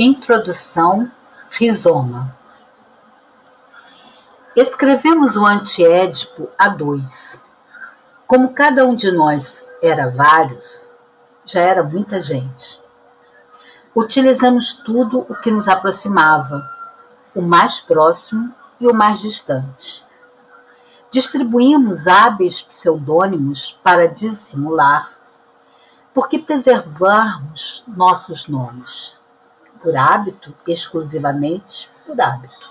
Introdução Rizoma Escrevemos o Antiédipo a dois. Como cada um de nós era vários, já era muita gente. Utilizamos tudo o que nos aproximava, o mais próximo e o mais distante. Distribuímos hábeis pseudônimos para dissimular, porque preservarmos nossos nomes por hábito, exclusivamente por hábito,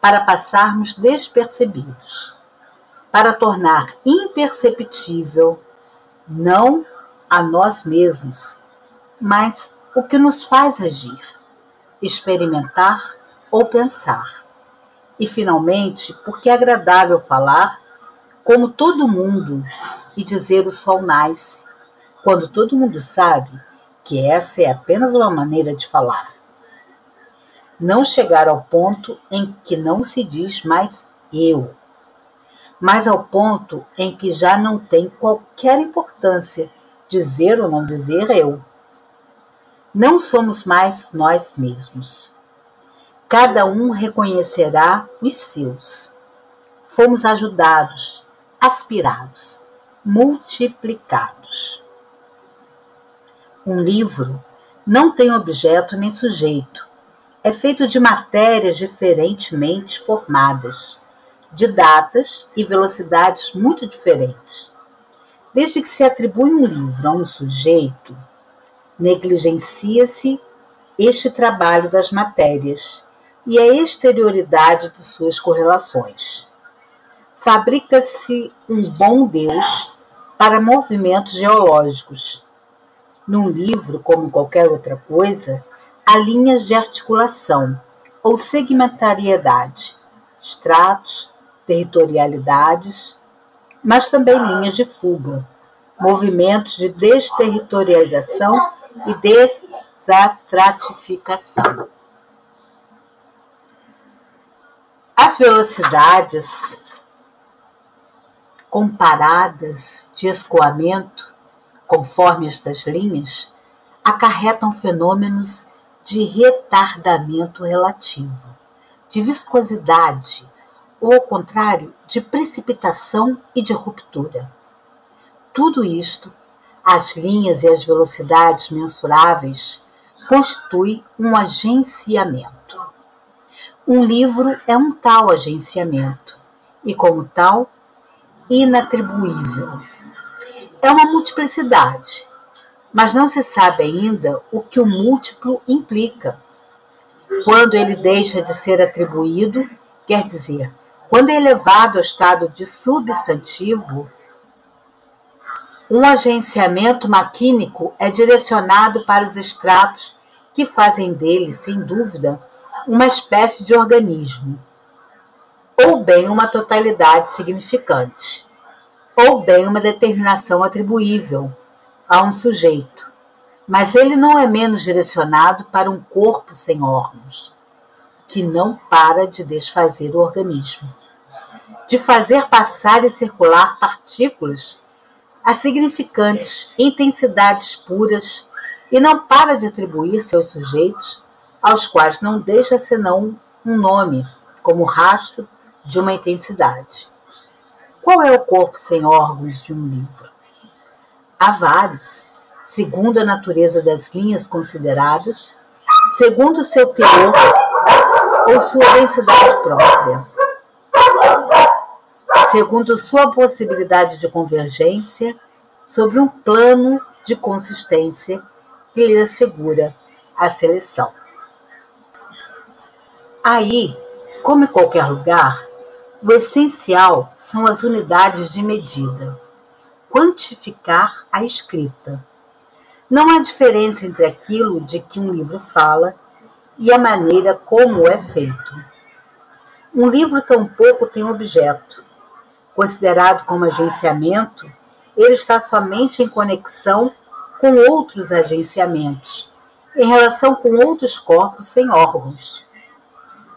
para passarmos despercebidos, para tornar imperceptível não a nós mesmos, mas o que nos faz agir, experimentar ou pensar. E, finalmente, porque é agradável falar como todo mundo e dizer o sol nasce, quando todo mundo sabe que essa é apenas uma maneira de falar. Não chegar ao ponto em que não se diz mais eu, mas ao ponto em que já não tem qualquer importância dizer ou não dizer eu. Não somos mais nós mesmos. Cada um reconhecerá os seus. Fomos ajudados, aspirados, multiplicados. Um livro não tem objeto nem sujeito. É feito de matérias diferentemente formadas, de datas e velocidades muito diferentes. Desde que se atribui um livro a um sujeito, negligencia-se este trabalho das matérias e a exterioridade de suas correlações. Fabrica-se um bom Deus para movimentos geológicos, num livro, como qualquer outra coisa, há linhas de articulação ou segmentariedade, estratos, territorialidades, mas também linhas de fuga, movimentos de desterritorialização e desastratificação. As velocidades comparadas de escoamento conforme estas linhas, acarretam fenômenos de retardamento relativo, de viscosidade, ou, ao contrário, de precipitação e de ruptura. Tudo isto, as linhas e as velocidades mensuráveis, constitui um agenciamento. Um livro é um tal agenciamento, e, como tal, inatribuível é uma multiplicidade, mas não se sabe ainda o que o múltiplo implica. Quando ele deixa de ser atribuído, quer dizer, quando é elevado ao estado de substantivo, um agenciamento maquínico é direcionado para os estratos que fazem dele, sem dúvida, uma espécie de organismo, ou bem uma totalidade significante ou bem uma determinação atribuível a um sujeito, mas ele não é menos direcionado para um corpo sem órgãos, que não para de desfazer o organismo, de fazer passar e circular partículas a significantes intensidades puras e não para de atribuir seus sujeitos aos quais não deixa senão um nome como rastro de uma intensidade. Qual é o corpo sem órgãos de um livro? Há vários, segundo a natureza das linhas consideradas, segundo seu teor ou sua densidade própria, segundo sua possibilidade de convergência sobre um plano de consistência que lhe assegura a seleção. Aí, como em qualquer lugar, o essencial são as unidades de medida. Quantificar a escrita. Não há diferença entre aquilo de que um livro fala e a maneira como é feito. Um livro tampouco tem objeto. Considerado como agenciamento, ele está somente em conexão com outros agenciamentos, em relação com outros corpos sem órgãos.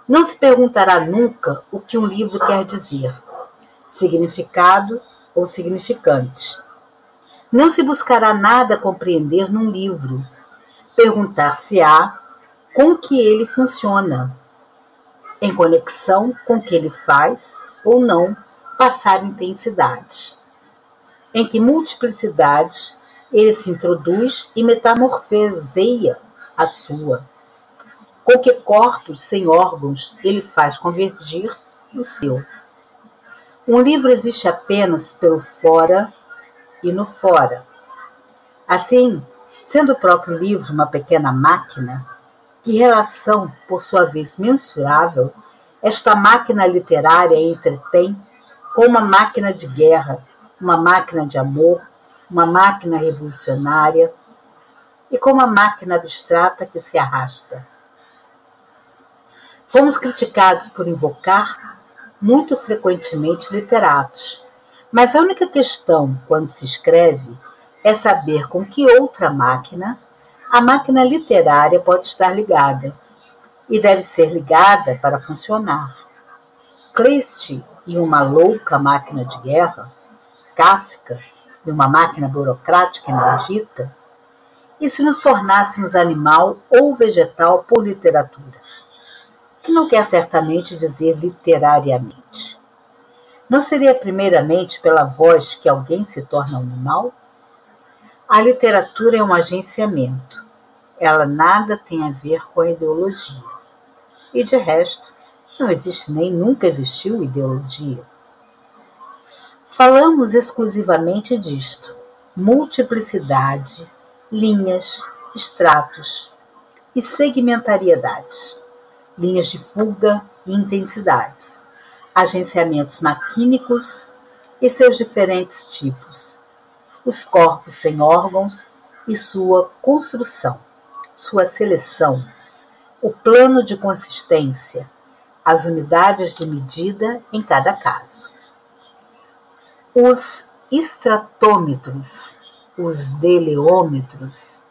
Não se perguntará nunca o que um livro quer dizer, significado ou significante. Não se buscará nada compreender num livro. Perguntar-se-á com que ele funciona, em conexão com que ele faz ou não passar intensidade, em que multiplicidade ele se introduz e metamorfoseia a sua, com que corpos sem órgãos ele faz convergir no seu. Um livro existe apenas pelo fora e no fora. Assim, sendo o próprio livro uma pequena máquina, que relação, por sua vez mensurável, esta máquina literária entretém com uma máquina de guerra, uma máquina de amor, uma máquina revolucionária e com uma máquina abstrata que se arrasta. Fomos criticados por invocar muito frequentemente literatos, mas a única questão quando se escreve é saber com que outra máquina a máquina literária pode estar ligada. E deve ser ligada para funcionar. Kleist e uma louca máquina de guerra, Kafka e uma máquina burocrática e maldita, e se nos tornássemos animal ou vegetal por literatura, que não quer certamente dizer literariamente. Não seria primeiramente pela voz que alguém se torna um animal? A literatura é um agenciamento. Ela nada tem a ver com a ideologia. E de resto, não existe nem nunca existiu ideologia. Falamos exclusivamente disto: multiplicidade, linhas, estratos e segmentariedade, linhas de fuga e intensidades, agenciamentos maquínicos e seus diferentes tipos os corpos sem órgãos e sua construção, sua seleção, o plano de consistência, as unidades de medida em cada caso. Os estratômetros, os deleômetros,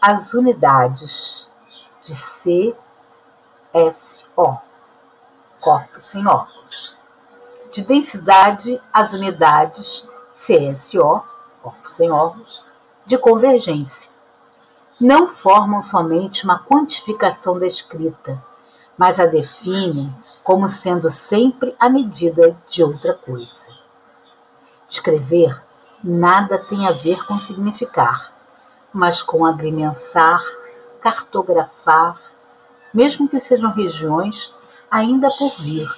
as unidades de CSO, corpos sem órgãos. De densidade, as unidades CSO, corpos sem órgãos, de convergência. Não formam somente uma quantificação da escrita, mas a definem como sendo sempre a medida de outra coisa. Escrever nada tem a ver com significar, mas com agrimensar, cartografar, mesmo que sejam regiões ainda por vir.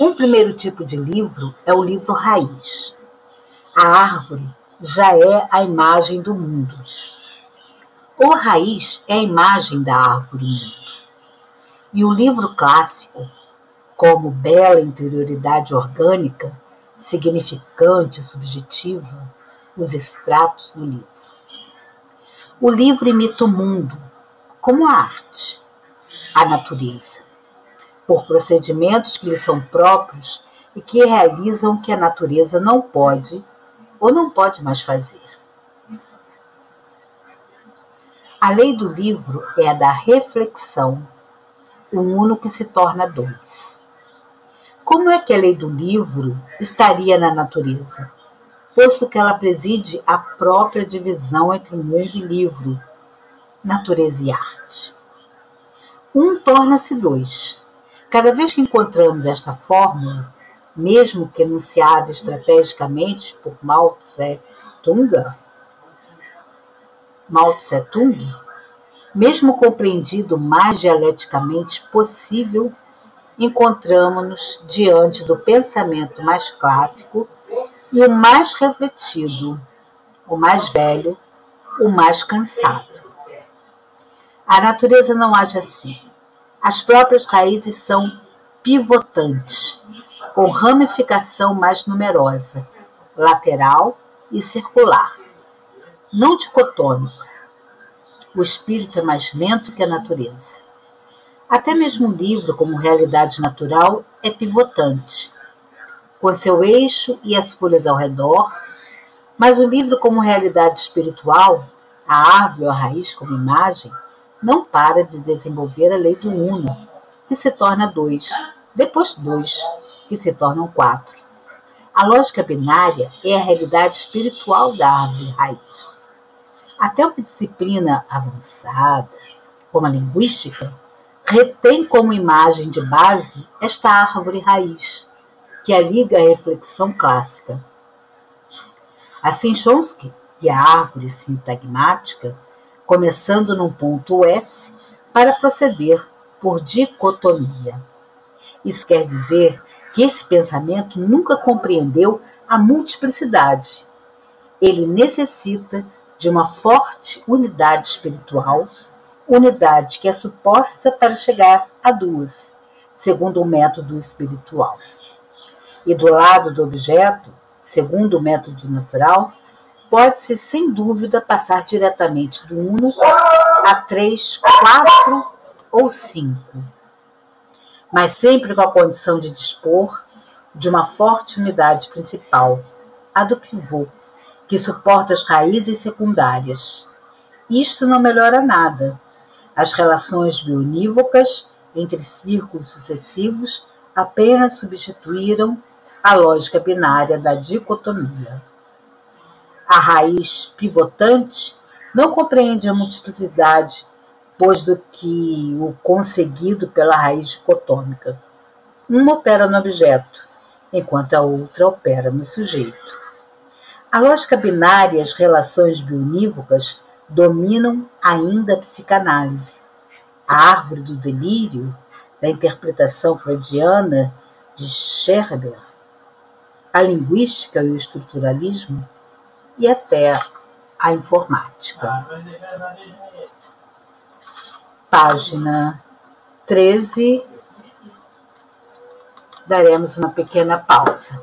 Um primeiro tipo de livro é o livro raiz, a árvore já é a imagem do mundo. O raiz é a imagem da árvore. E o livro clássico, como bela interioridade orgânica, significante, subjetiva, os extratos do livro. O livro imita o mundo, como a arte, a natureza, por procedimentos que lhe são próprios e que realizam o que a natureza não pode ou não pode mais fazer. A lei do livro é a da reflexão, o uno que se torna dois. Como é que a lei do livro estaria na natureza, posto que ela preside a própria divisão entre mundo e livro, natureza e arte? Um torna-se dois. Cada vez que encontramos esta fórmula, mesmo que enunciada estrategicamente por Mao Tse Tung, Mao Tse Tung, mesmo compreendido mais dialeticamente possível, encontramos-nos diante do pensamento mais clássico e o mais refletido, o mais velho, o mais cansado. A natureza não age assim. As próprias raízes são pivotantes, com ramificação mais numerosa, lateral e circular, não dicotômica. O espírito é mais lento que a natureza. Até mesmo um livro como Realidade Natural é pivotante, com seu eixo e as folhas ao redor, mas o livro como Realidade Espiritual, a árvore ou a raiz como imagem, não para de desenvolver a lei do uno, que se torna dois, depois dois, que se tornam quatro. A lógica binária é a realidade espiritual da árvore raiz. Até uma disciplina avançada, como a linguística, retém como imagem de base esta árvore raiz, que a liga à reflexão clássica. Assim, Chomsky e a árvore sintagmática, começando num ponto S, para proceder por dicotomia. Isso quer dizer que esse pensamento nunca compreendeu a multiplicidade. Ele necessita de uma forte unidade espiritual, unidade que é suposta para chegar a duas, segundo o método espiritual. E do lado do objeto, segundo o método natural, pode-se sem dúvida passar diretamente do uno a três, quatro ou cinco, mas sempre com a condição de dispor de uma forte unidade principal, a do pivô, que suporta as raízes secundárias. Isto não melhora nada. As relações bionívocas entre círculos sucessivos apenas substituíram a lógica binária da dicotomia. A raiz pivotante não compreende a multiplicidade, pois do que o conseguido pela raiz dicotômica. Uma opera no objeto, enquanto a outra opera no sujeito. A lógica binária e as relações bionívocas dominam ainda a psicanálise. A árvore do delírio, da interpretação freudiana de Scherber, a linguística e o estruturalismo, e até a informática. Página 13. Daremos uma pequena pausa.